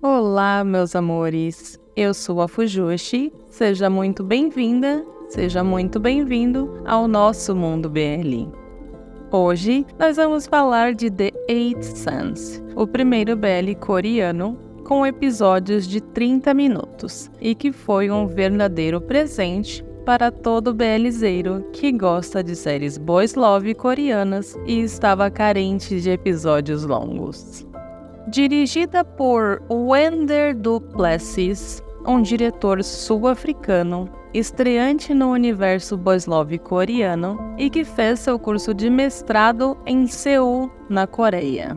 Olá, meus amores. Eu sou a Fujoshi. Seja muito bem-vinda, seja muito bem-vindo ao nosso mundo BL. Hoje nós vamos falar de The Eight Suns, o primeiro BL coreano com episódios de 30 minutos e que foi um verdadeiro presente para todo BLzeiro que gosta de séries boys love coreanas e estava carente de episódios longos. Dirigida por Wender Duplessis, um diretor sul-africano, estreante no universo boys love coreano e que fez seu curso de mestrado em Seul, na Coreia.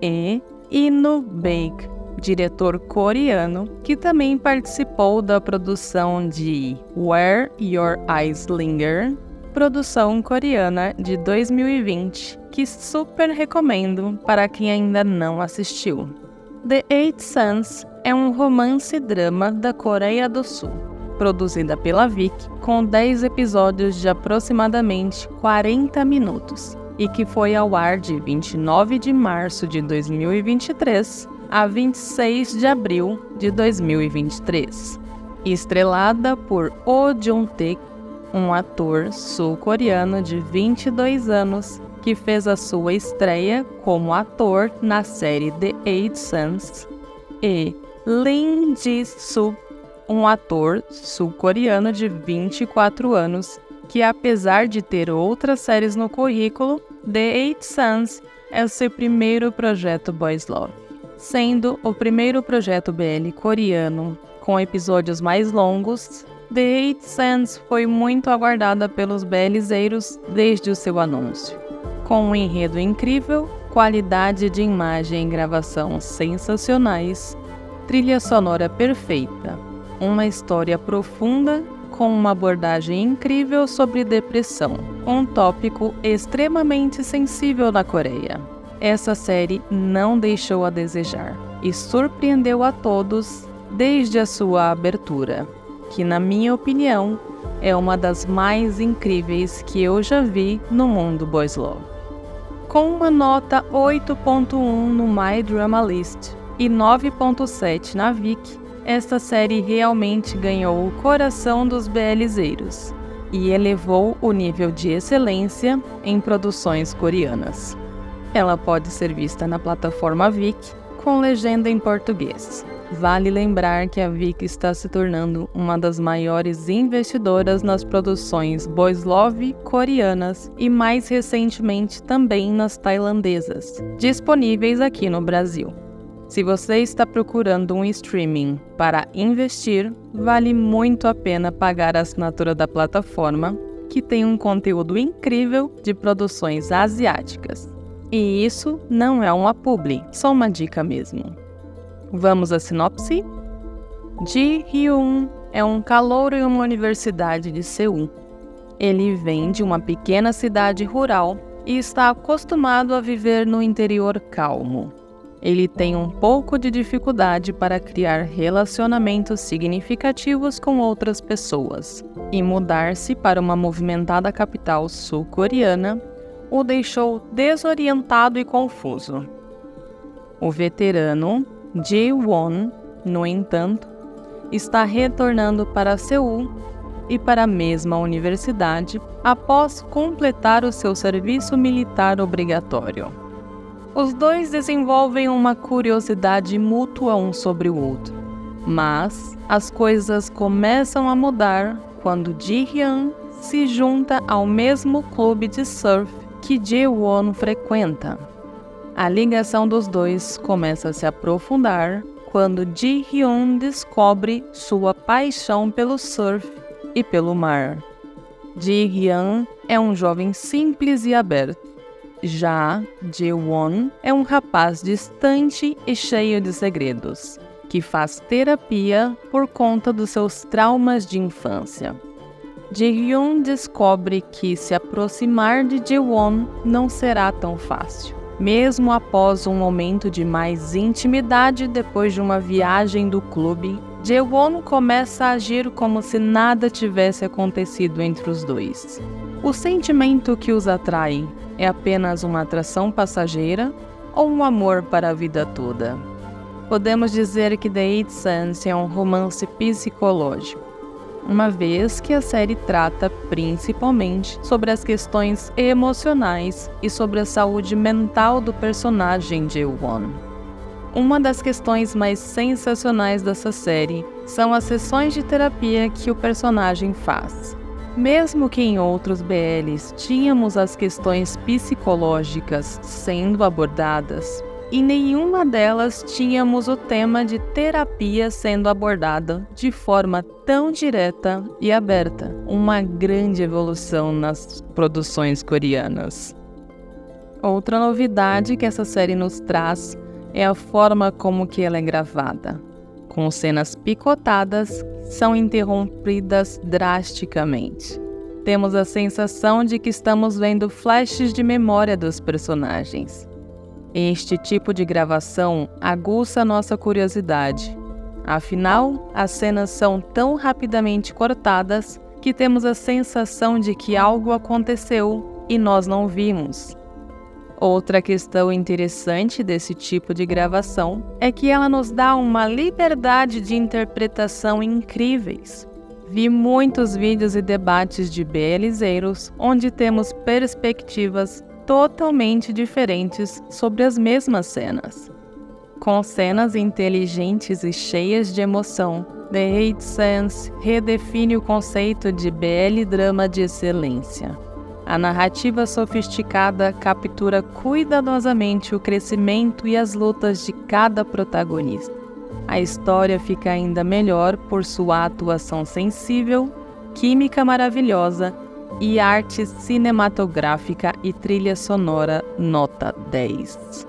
E Ino Baek, diretor coreano, que também participou da produção de Where Your Eyes Linger, produção coreana de 2020, que super recomendo para quem ainda não assistiu. The Eight Suns é um romance-drama da Coreia do Sul, produzida pela Vic, com 10 episódios de aproximadamente 40 minutos, e que foi ao ar de 29 de março de 2023 a 26 de abril de 2023. Estrelada por Oh Jung-taek, um ator sul-coreano de 22 anos que fez a sua estreia como ator na série The Eight Sons, e Lim Ji-soo, um ator sul-coreano de 24 anos que, apesar de ter outras séries no currículo, The Eight Sons é o seu primeiro projeto Boys Love sendo o primeiro projeto BL coreano com episódios mais longos. The Eight Sands foi muito aguardada pelos BLzeiros desde o seu anúncio. Com um enredo incrível, qualidade de imagem e gravação sensacionais, trilha sonora perfeita, uma história profunda com uma abordagem incrível sobre depressão, um tópico extremamente sensível na Coreia essa série não deixou a desejar e surpreendeu a todos desde a sua abertura, que, na minha opinião, é uma das mais incríveis que eu já vi no mundo Boys Love. Com uma nota 8.1 no My Drama List e 9.7 na Vic, esta série realmente ganhou o coração dos BLzeiros e elevou o nível de excelência em produções coreanas. Ela pode ser vista na plataforma Vic com legenda em português. Vale lembrar que a Vic está se tornando uma das maiores investidoras nas produções boys love coreanas e mais recentemente também nas tailandesas, disponíveis aqui no Brasil. Se você está procurando um streaming para investir, vale muito a pena pagar a assinatura da plataforma, que tem um conteúdo incrível de produções asiáticas. E isso não é uma publi, só uma dica mesmo. Vamos à sinopse? Ji Hyun é um calouro em uma universidade de Seul. Ele vem de uma pequena cidade rural e está acostumado a viver no interior calmo. Ele tem um pouco de dificuldade para criar relacionamentos significativos com outras pessoas e mudar-se para uma movimentada capital sul-coreana o deixou desorientado e confuso. O veterano Ji-won, no entanto, está retornando para Seul e para a mesma universidade após completar o seu serviço militar obrigatório. Os dois desenvolvem uma curiosidade mútua um sobre o outro, mas as coisas começam a mudar quando Ji-hyun se junta ao mesmo clube de surf que Ji-won frequenta. A ligação dos dois começa a se aprofundar quando Ji-hyun descobre sua paixão pelo surf e pelo mar. Ji-hyun é um jovem simples e aberto. Já Ji-won é um rapaz distante e cheio de segredos, que faz terapia por conta dos seus traumas de infância. Ji-hyun descobre que se aproximar de Ji-won não será tão fácil. Mesmo após um momento de mais intimidade depois de uma viagem do clube, Ji-won começa a agir como se nada tivesse acontecido entre os dois. O sentimento que os atrai é apenas uma atração passageira ou um amor para a vida toda? podemos dizer que The Eight Sense é um romance psicológico, uma vez que a série trata principalmente sobre as questões emocionais e sobre a saúde mental do personagem Jae-won. Uma das questões mais sensacionais dessa série são as sessões de terapia que o personagem faz. Mesmo que em outros BLs tínhamos as questões psicológicas sendo abordadas, em nenhuma delas tínhamos o tema de terapia sendo abordada de forma tão direta e aberta. Uma grande evolução nas produções coreanas. Outra novidade que essa série nos traz é a forma como que ela é gravada. Com cenas picotadas, são interrompidas drasticamente. Temos a sensação de que estamos vendo flashes de memória dos personagens. Este tipo de gravação aguça nossa curiosidade. Afinal, as cenas são tão rapidamente cortadas que temos a sensação de que algo aconteceu e nós não vimos. Outra questão interessante desse tipo de gravação é que ela nos dá uma liberdade de interpretação incríveis. Vi muitos vídeos e debates de BLzeiros onde temos perspectivas totalmente diferentes sobre as mesmas cenas. Com cenas inteligentes e cheias de emoção, The Hate Sense redefine o conceito de BL drama de excelência. A narrativa sofisticada captura cuidadosamente o crescimento e as lutas de cada protagonista. A história fica ainda melhor por sua atuação sensível, química maravilhosa e arte cinematográfica e trilha sonora nota 10.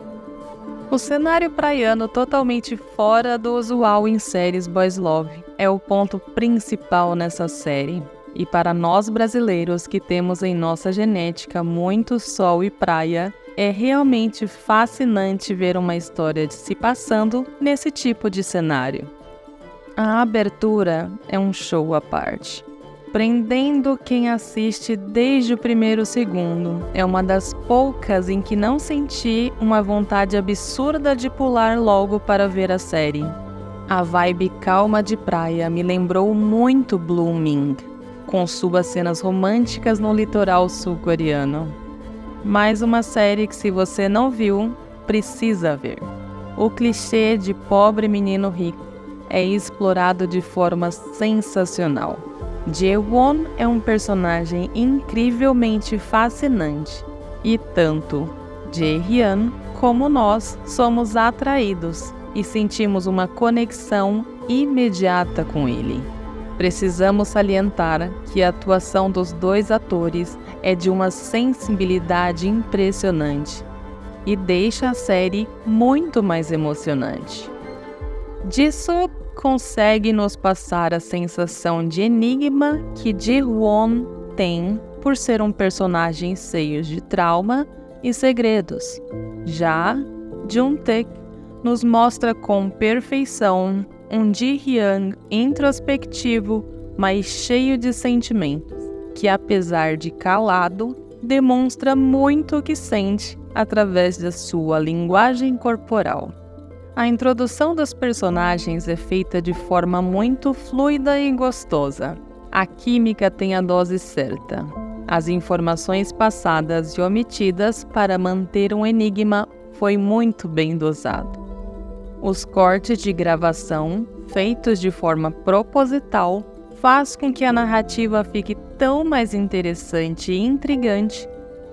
O cenário praiano totalmente fora do usual em séries Boys Love é o ponto principal nessa série. E para nós brasileiros que temos em nossa genética muito sol e praia, é realmente fascinante ver uma história se passando nesse tipo de cenário. A abertura é um show à parte prendendo quem assiste desde o primeiro segundo. É uma das poucas em que não senti uma vontade absurda de pular logo para ver a série. A vibe calma de praia me lembrou muito Blooming, com suas cenas românticas no litoral sul-coreano. Mais uma série que, se você não viu, precisa ver. O clichê de pobre menino rico é explorado de forma sensacional. Jae-won é um personagem incrivelmente fascinante e tanto Jae-hyun como nós somos atraídos e sentimos uma conexão imediata com ele. Precisamos salientar que a atuação dos dois atores é de uma sensibilidade impressionante e deixa a série muito mais emocionante. Disso consegue nos passar a sensação de enigma que Ji-won tem por ser um personagem cheio de trauma e segredos. Já Jung-taek nos mostra com perfeição um Ji-hyun introspectivo, mas cheio de sentimentos, que apesar de calado, demonstra muito o que sente através da sua linguagem corporal. A introdução dos personagens é feita de forma muito fluida e gostosa. A química tem a dose certa. As informações passadas e omitidas para manter um enigma foi muito bem dosado. Os cortes de gravação, feitos de forma proposital, faz com que a narrativa fique tão mais interessante e intrigante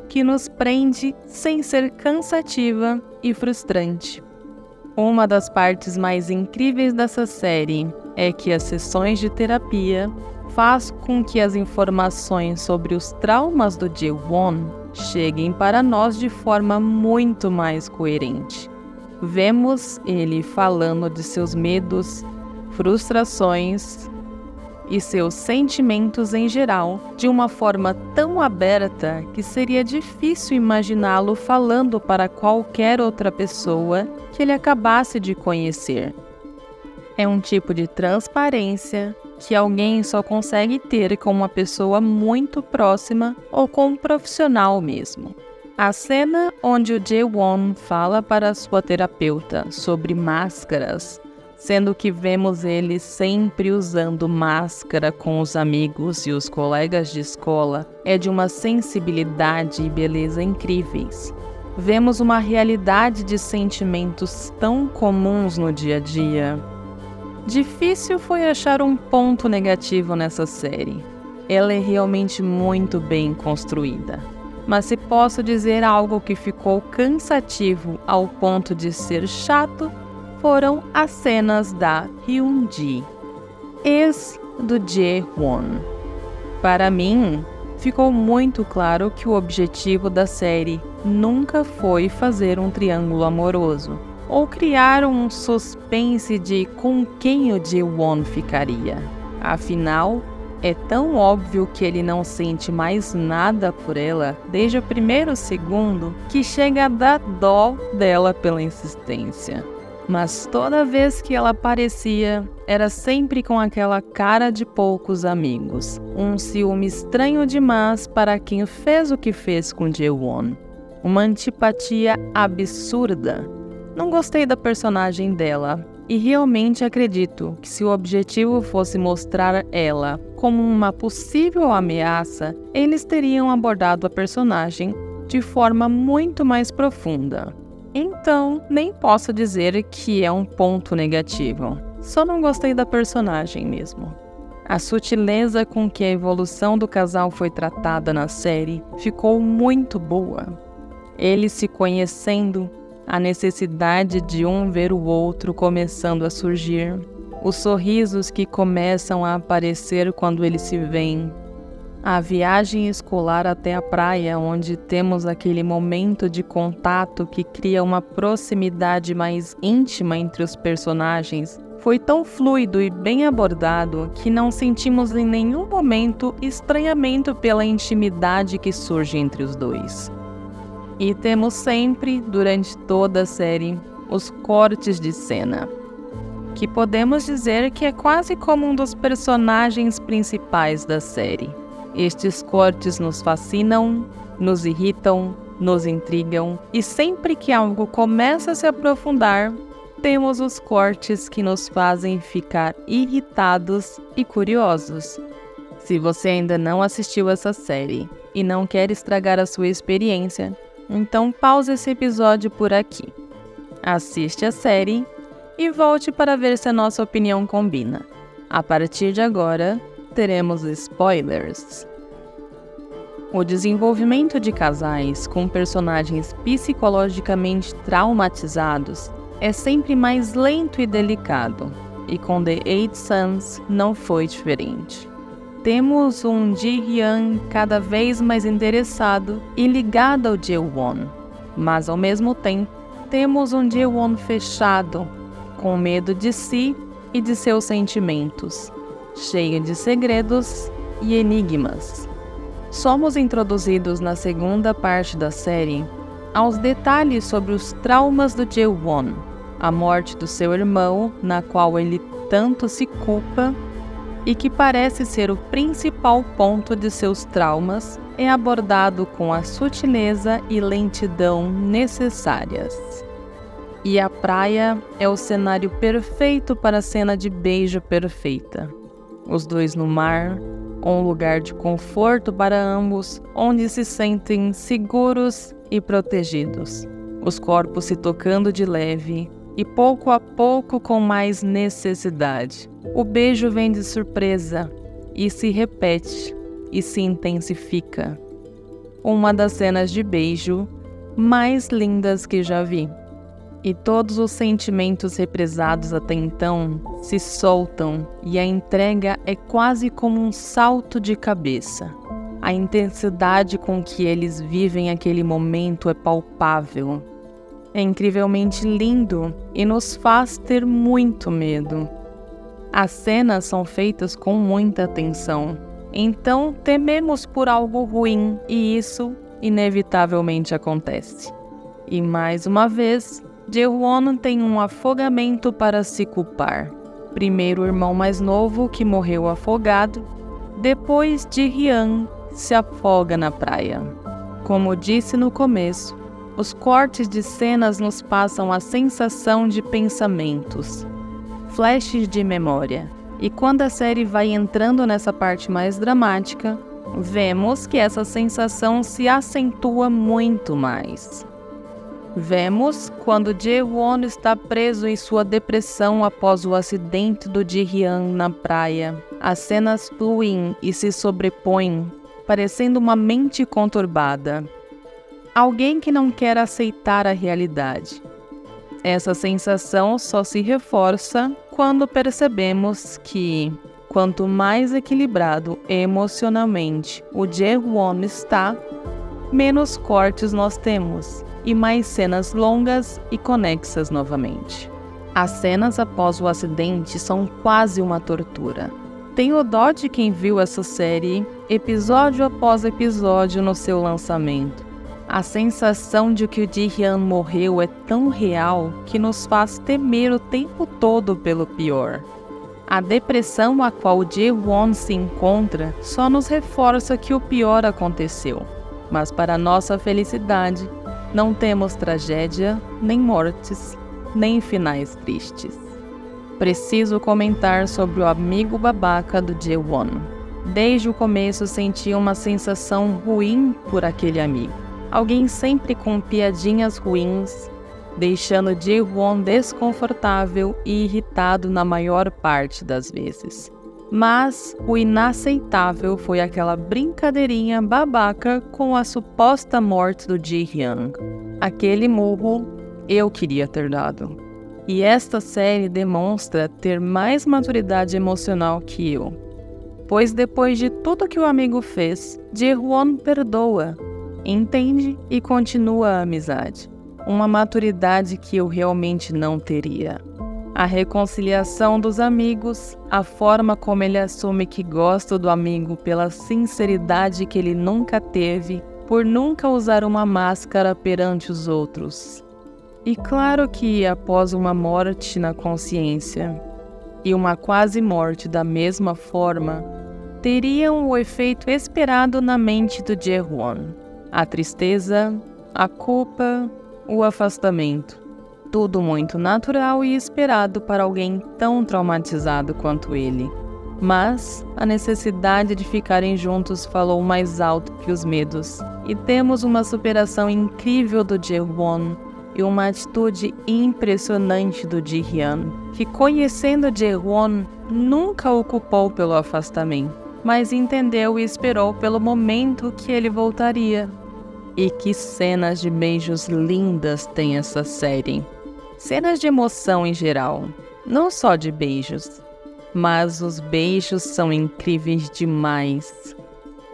que nos prende sem ser cansativa e frustrante. Uma das partes mais incríveis dessa série é que as sessões de terapia faz com que as informações sobre os traumas do Jae-won cheguem para nós de forma muito mais coerente. Vemos ele falando de seus medos, frustrações e seus sentimentos em geral de uma forma tão aberta que seria difícil imaginá-lo falando para qualquer outra pessoa que ele acabasse de conhecer. É um tipo de transparência que alguém só consegue ter com uma pessoa muito próxima ou com um profissional mesmo. A cena onde o Jae-won fala para sua terapeuta sobre máscaras, sendo que vemos ele sempre usando máscara com os amigos e os colegas de escola, é de uma sensibilidade e beleza incríveis. Vemos uma realidade de sentimentos tão comuns no dia a dia. Difícil foi achar um ponto negativo nessa série. Ela é realmente muito bem construída. Mas se posso dizer algo que ficou cansativo ao ponto de ser chato, foram as cenas da Hyun-ji, ex do Jae-won. Para mim, ficou muito claro que o objetivo da série nunca foi fazer um triângulo amoroso ou criar um suspense de com quem o Ji-won ficaria. Afinal, é tão óbvio que ele não sente mais nada por ela desde o primeiro segundo que chega a dar dó dela pela insistência. Mas toda vez que ela aparecia, era sempre com aquela cara de poucos amigos. Um ciúme estranho demais para quem fez o que fez com Jae-won. Uma antipatia absurda. Não gostei da personagem dela, e realmente acredito que se o objetivo fosse mostrar ela como uma possível ameaça, eles teriam abordado a personagem de forma muito mais profunda. Então, nem posso dizer que é um ponto negativo. Só não gostei da personagem mesmo. A sutileza com que a evolução do casal foi tratada na série ficou muito boa. Eles se conhecendo, a necessidade de um ver o outro começando a surgir, os sorrisos que começam a aparecer quando eles se veem, a viagem escolar até a praia, onde temos aquele momento de contato que cria uma proximidade mais íntima entre os personagens, foi tão fluido e bem abordado que não sentimos em nenhum momento estranhamento pela intimidade que surge entre os dois. E temos sempre, durante toda a série, os cortes de cena, que podemos dizer que é quase como um dos personagens principais da série. Estes cortes nos fascinam, nos irritam, nos intrigam e sempre que algo começa a se aprofundar, temos os cortes que nos fazem ficar irritados e curiosos. Se você ainda não assistiu essa série e não quer estragar a sua experiência, então pause esse episódio por aqui. Assiste a série e volte para ver se a nossa opinião combina. A partir de agora, teremos spoilers. O desenvolvimento de casais com personagens psicologicamente traumatizados é sempre mais lento e delicado, e com The Eight Sons não foi diferente. Temos um Ji-hyun cada vez mais interessado e ligado ao Jae-won, mas ao mesmo tempo temos um Jae-won fechado, com medo de si e de seus sentimentos cheia de segredos e enigmas. Somos introduzidos na segunda parte da série aos detalhes sobre os traumas do Jae-won, a morte do seu irmão, na qual ele tanto se culpa e que parece ser o principal ponto de seus traumas, é abordado com a sutileza e lentidão necessárias. E a praia é o cenário perfeito para a cena de beijo perfeita os dois no mar, um lugar de conforto para ambos, onde se sentem seguros e protegidos. Os corpos se tocando de leve e pouco a pouco com mais necessidade. O beijo vem de surpresa e se repete e se intensifica. Uma das cenas de beijo mais lindas que já vi e todos os sentimentos represados até então se soltam e a entrega é quase como um salto de cabeça. A intensidade com que eles vivem aquele momento é palpável. É incrivelmente lindo e nos faz ter muito medo. As cenas são feitas com muita atenção, então tememos por algo ruim e isso inevitavelmente acontece. E mais uma vez, Jae-won tem um afogamento para se culpar. Primeiro o irmão mais novo, que morreu afogado, depois de Hyun se afoga na praia. Como disse no começo, os cortes de cenas nos passam a sensação de pensamentos, flashes de memória. E quando a série vai entrando nessa parte mais dramática, vemos que essa sensação se acentua muito mais. Vemos quando Jae-won está preso em sua depressão após o acidente do Ji-hyun na praia. As cenas fluem e se sobrepõem, parecendo uma mente conturbada. Alguém que não quer aceitar a realidade. Essa sensação só se reforça quando percebemos que, quanto mais equilibrado emocionalmente o Jae-won está, menos cortes nós temos e mais cenas longas e conexas novamente. As cenas após o acidente são quase uma tortura. Tenho dó de quem viu essa série episódio após episódio no seu lançamento. A sensação de que o Ji-hyun morreu é tão real que nos faz temer o tempo todo pelo pior. A depressão a qual Ji-won se encontra só nos reforça que o pior aconteceu. Mas para nossa felicidade, não temos tragédia, nem mortes, nem finais tristes preciso comentar sobre o amigo babaca do Jae-won. Desde o começo senti uma sensação ruim por aquele amigo. Alguém sempre com piadinhas ruins, deixando Jae-won desconfortável e irritado na maior parte das vezes. Mas o inaceitável foi aquela brincadeirinha babaca com a suposta morte do Ji-hyun. Aquele murro eu queria ter dado. E esta série demonstra ter mais maturidade emocional que eu. Pois depois de tudo que o amigo fez, Ji-won perdoa, entende e continua a amizade. Uma maturidade que eu realmente não teria. A reconciliação dos amigos, a forma como ele assume que gosta do amigo pela sinceridade que ele nunca teve, por nunca usar uma máscara perante os outros. E claro que após uma morte na consciência e uma quase morte da mesma forma, teriam o efeito esperado na mente do Jae-won. A tristeza, a culpa, o afastamento. Tudo muito natural e esperado para alguém tão traumatizado quanto ele. Mas a necessidade de ficarem juntos falou mais alto que os medos, e temos uma superação incrível do Jae-won e uma atitude impressionante do Ji-hyun, que conhecendo Jae-won, nunca o culpou pelo afastamento, mas entendeu e esperou pelo momento que ele voltaria. E que cenas de beijos lindas tem essa série. Cenas de emoção em geral, não só de beijos, mas os beijos são incríveis demais.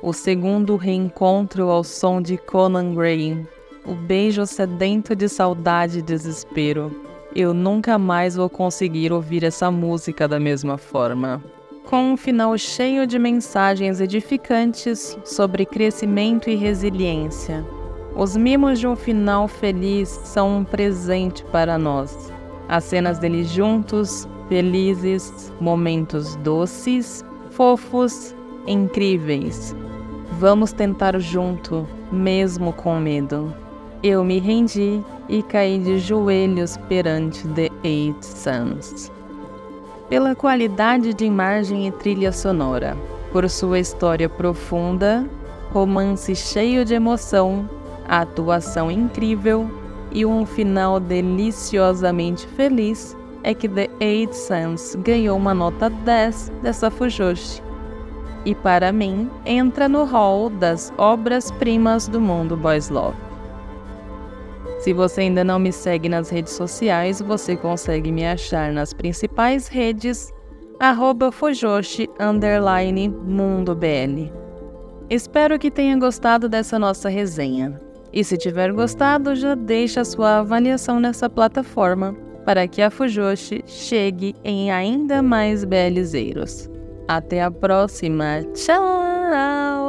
O segundo reencontro ao som de Conan Gray o beijo sedento de saudade e desespero. Eu nunca mais vou conseguir ouvir essa música da mesma forma. Com um final cheio de mensagens edificantes sobre crescimento e resiliência. Os mimos de um final feliz são um presente para nós. As cenas deles juntos, felizes, momentos doces, fofos, incríveis. Vamos tentar junto, mesmo com medo. Eu me rendi e caí de joelhos perante The Eight Suns. Pela qualidade de imagem e trilha sonora, por sua história profunda, romance cheio de emoção, atuação incrível e um final deliciosamente feliz, é que The Eight Suns ganhou uma nota 10 dessa Fujoshi. E para mim, entra no hall das obras-primas do mundo Boys Love. Se você ainda não me segue nas redes sociais, você consegue me achar nas principais redes arroba. Espero que tenha gostado dessa nossa resenha. E se tiver gostado, já deixa sua avaliação nessa plataforma para que a Fujoshi chegue em ainda mais belizeiros. Até a próxima. Tchau!